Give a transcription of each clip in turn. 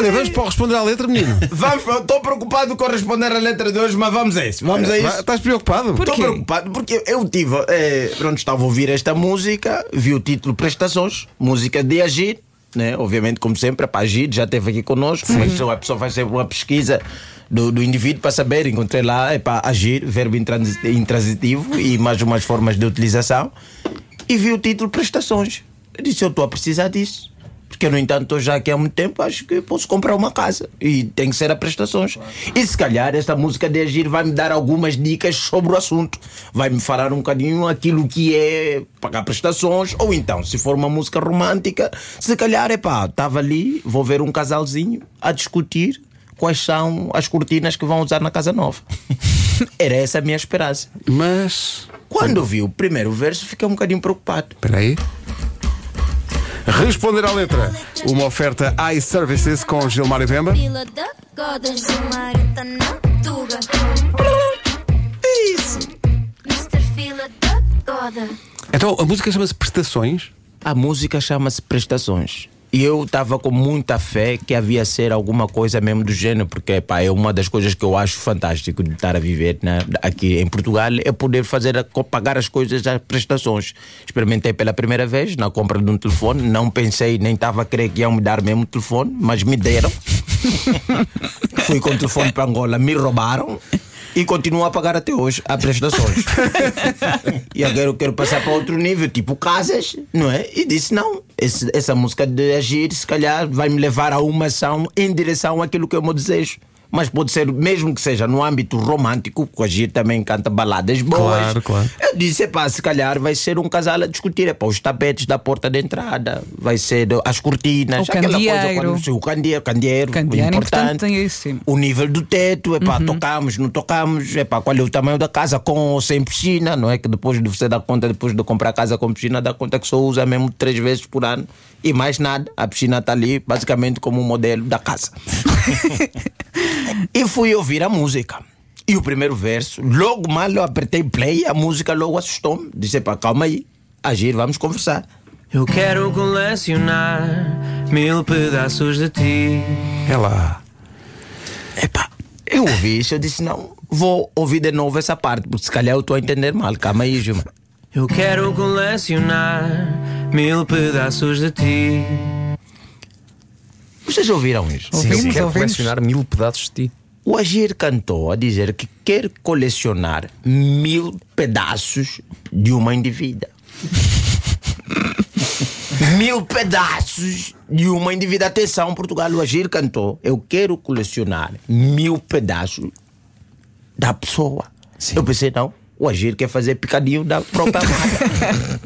Olha, vamos para o responder à letra, menino. Vamos, estou preocupado com responder a letra de hoje, mas vamos a isso. Vamos a Vai, isso. Estás preocupado? Estou preocupado porque eu tive. Eh, pronto, estava a ouvir esta música, vi o título Prestações, música de Agir, né? Obviamente, como sempre, para Agir, já esteve aqui connosco, mas a pessoa faz sempre uma pesquisa do, do indivíduo para saber. Encontrei lá, é para Agir, verbo intransi- intransitivo e mais umas formas de utilização. E vi o título Prestações. Eu disse, eu estou a precisar disso. Porque, no entanto, já aqui há muito tempo, acho que posso comprar uma casa. E tem que ser a prestações. E se calhar esta música de Agir vai me dar algumas dicas sobre o assunto. Vai me falar um bocadinho aquilo que é pagar prestações. Ou então, se for uma música romântica, se calhar, é pá, estava ali, vou ver um casalzinho a discutir quais são as cortinas que vão usar na casa nova. Era essa a minha esperança. Mas. Quando vi o primeiro verso, fiquei um bocadinho preocupado. Espera aí. Responder à letra. Uma oferta iServices com Gilmar e Vemba. Fila da Goda, Gilmarita na Tuga. Isso. Mr. Fila da Goda. Então a música chama-se Prestações. A música chama-se Prestações. E eu estava com muita fé que havia ser alguma coisa mesmo do gênero, porque pá, é uma das coisas que eu acho fantástico de estar a viver né, aqui em Portugal, é poder fazer pagar as coisas às prestações. Experimentei pela primeira vez na compra de um telefone, não pensei, nem estava a crer que iam me dar mesmo o telefone, mas me deram. Fui com o telefone para Angola, me roubaram. E continuo a pagar até hoje as prestações. e agora eu quero passar para outro nível, tipo casas, não é? E disse: não, esse- essa música de agir, se calhar, vai me levar a uma ação em direção àquilo que é o meu desejo. Mas pode ser, mesmo que seja no âmbito romântico, porque o Agir também canta baladas boas. Claro, claro. Eu disse, epá, se calhar vai ser um casal a discutir, epá, os tapetes da porta de entrada, vai ser as cortinas, O aquela coisa, candeeiro. quando, o candeeiro, candeeiro, Candeeiro, importante. importante, tem isso, sim. O nível do teto, epá, tocamos, não tocamos, epá, qual é o tamanho da casa com ou sem piscina, não é? Que depois de você dar conta, depois de comprar casa com piscina, dá conta que só usa mesmo três vezes por ano e mais nada. A piscina está ali basicamente como um modelo da casa. e fui ouvir a música. E o primeiro verso, logo mal eu apertei play, a música logo assustou-me. Disse, pá, calma aí, agir, vamos conversar. Eu quero colecionar mil pedaços de ti. É lá. Epá, eu ouvi isso, eu disse, não, vou ouvir de novo essa parte, porque se calhar eu estou a entender mal. Calma aí, Gilmar. Eu quero colecionar mil pedaços de ti. Vocês ouviram isso? Ouvimos, Sim, quero ouvimos. colecionar mil pedaços de ti. O Agir cantou a dizer que quer colecionar mil pedaços de uma indivídua. mil pedaços de uma indivídua. Atenção, Portugal, o Agir cantou. Eu quero colecionar mil pedaços da pessoa. Eu pensei, não. O Agir quer fazer picadinho da própria amada.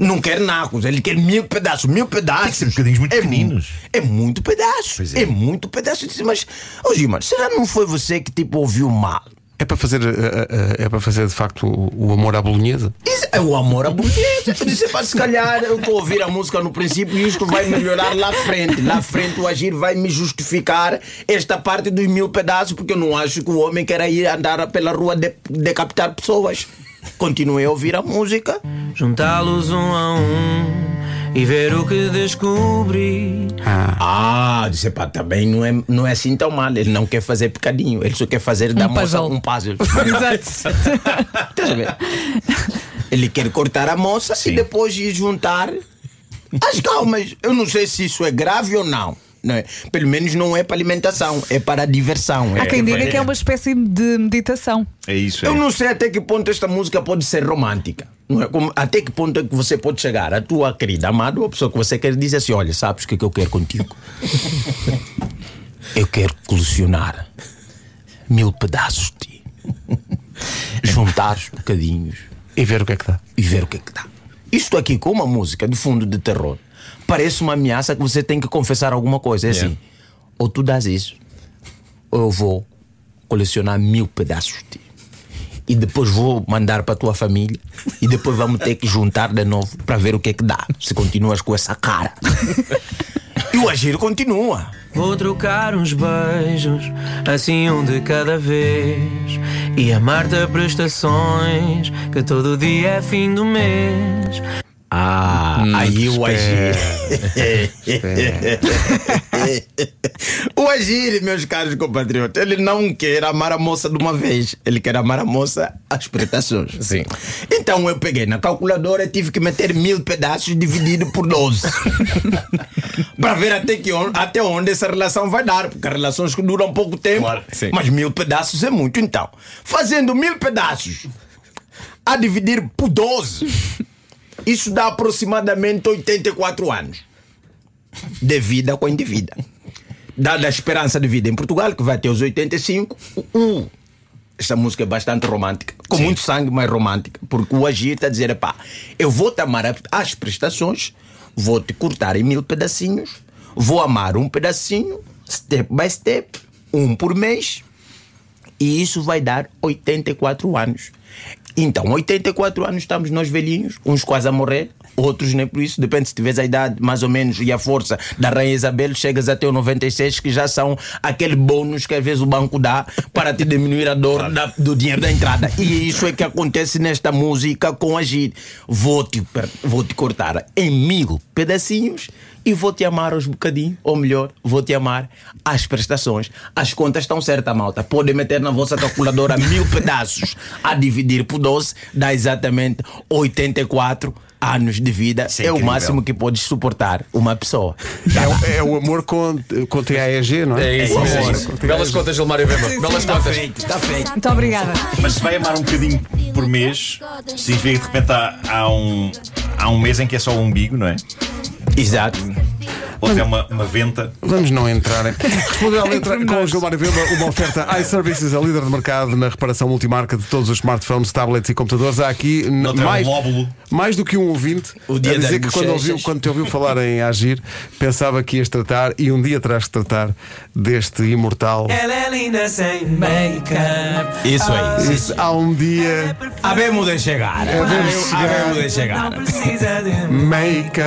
Não quer nacos, ele quer mil pedaços, mil pedaços. bocadinhos muito é pequeninos. mu- É muito pedaço. É. é. muito pedaço. Eu disse, mas, ô Gilmar, será que não foi você que tipo ouviu mal? É para fazer, eh, é para fazer de facto o, amor à bolonhesa? Isso é o amor à bonita. Eu disse, pá, se calhar eu estou a ouvir a música no princípio e isto vai melhorar lá à frente. Lá frente o agir vai me justificar esta parte dos mil pedaços, porque eu não acho que o homem queira ir andar pela rua de, decapitar pessoas. Continuei a ouvir a música. Juntá-los um a um e ver o que descobri. Ah, disse, pá, também não é, não é assim tão mal. Ele não quer fazer picadinho, ele só quer fazer da moça puzzle. um puzzle. Exato. Ele quer cortar a moça e depois ir juntar as calmas. Eu não sei se isso é grave ou não. Não é? Pelo menos não é para alimentação, é para diversão. Há É, quem diga que é uma espécie de meditação. É isso. Eu é. não sei até que ponto esta música pode ser romântica. Não é? Como- até que ponto é que você pode chegar a tua querida amada ou a pessoa que você quer dizer assim: olha, sabes o que, é que eu quero contigo? eu quero colecionar mil pedaços de ti, juntar os bocadinhos E ver o que é que dá. e ver o que é que dá. Isto aqui, com uma música de fundo de terror, parece uma ameaça que você tem que confessar alguma coisa. É assim: ou tu dás isso, ou eu vou colecionar mil pedaços de ti. E depois vou mandar para a tua família. E depois vamos ter que juntar de novo para ver o que é que dá. Se continuas com essa cara. E o agir continua. Vou trocar uns beijos, assim um de cada vez. E amar-te a prestações, que todo dia é fim do mês. Ah, aí o Agir. o Agir, meus caros compatriotas, ele não quer amar a moça de uma vez, ele quer amar a moça às prestações. Sim. Então eu peguei na calculadora e tive que meter mil pedaços dividido por 12. para ver até, que, até onde essa relação vai dar, porque relações que duram pouco tempo, Claro, mas mil pedaços é muito. Então, fazendo mil pedaços a dividir por 12, isso dá aproximadamente 84 anos de vida com a indevida. Dada a esperança de vida em Portugal, que vai até os 85, uh, esta música é bastante romântica, com muito sangue, mas romântica, porque o agir está a dizer: pá, eu vou te amar às prestações, vou te cortar em mil pedacinhos, vou amar um pedacinho, step by step, um por mês, e isso vai dar 84 anos. Então, 84 anos estamos nós velhinhos, uns quase a morrer, outros nem por isso. Depende se tiveres a idade mais ou menos e a força da Rainha Isabel, chegas até o 96, que já são aquele bônus que às vezes o banco dá para te diminuir a dor da- do dinheiro da entrada. E isso é que acontece nesta música com a Gide. Vou te, vou te cortar em mil pedacinhos e vou te amar aos bocadinhos, ou melhor, vou te amar às prestações. As contas estão certas, malta. Podem meter na vossa calculadora mil pedaços a dividir por 12, dá exatamente 84 anos de vida. Isso é É, o máximo que podes suportar uma pessoa. É, o- é o amor com, com TAEG, não é? É isso amor é isso. com Belas contas, Gilmário Weber. Belas contas. Está feito. Muito obrigada. Mas se vai amar um bocadinho por mês, significa que de repente há, há um, há um mês em que é só o umbigo, não é? Exato. Ou até uma, uma venta. Vamos não entrar em. Respondeu à letra com o Gilmário Weber, uma oferta iServices, a líder de mercado na reparação multimarca de todos os smartphones, tablets e computadores. Há aqui n- Noutra é um mais, módulo. mais do que um ouvinte O dia a dizer que quando, ouviu, quando te ouviu falar em agir, pensava que ias tratar e um dia terás que tratar deste imortal. Ela é linda sem make-up. Isso aí. Isso, há um dia de chegar. Havemos de chegar. Havemos de chegar. Não precisa de make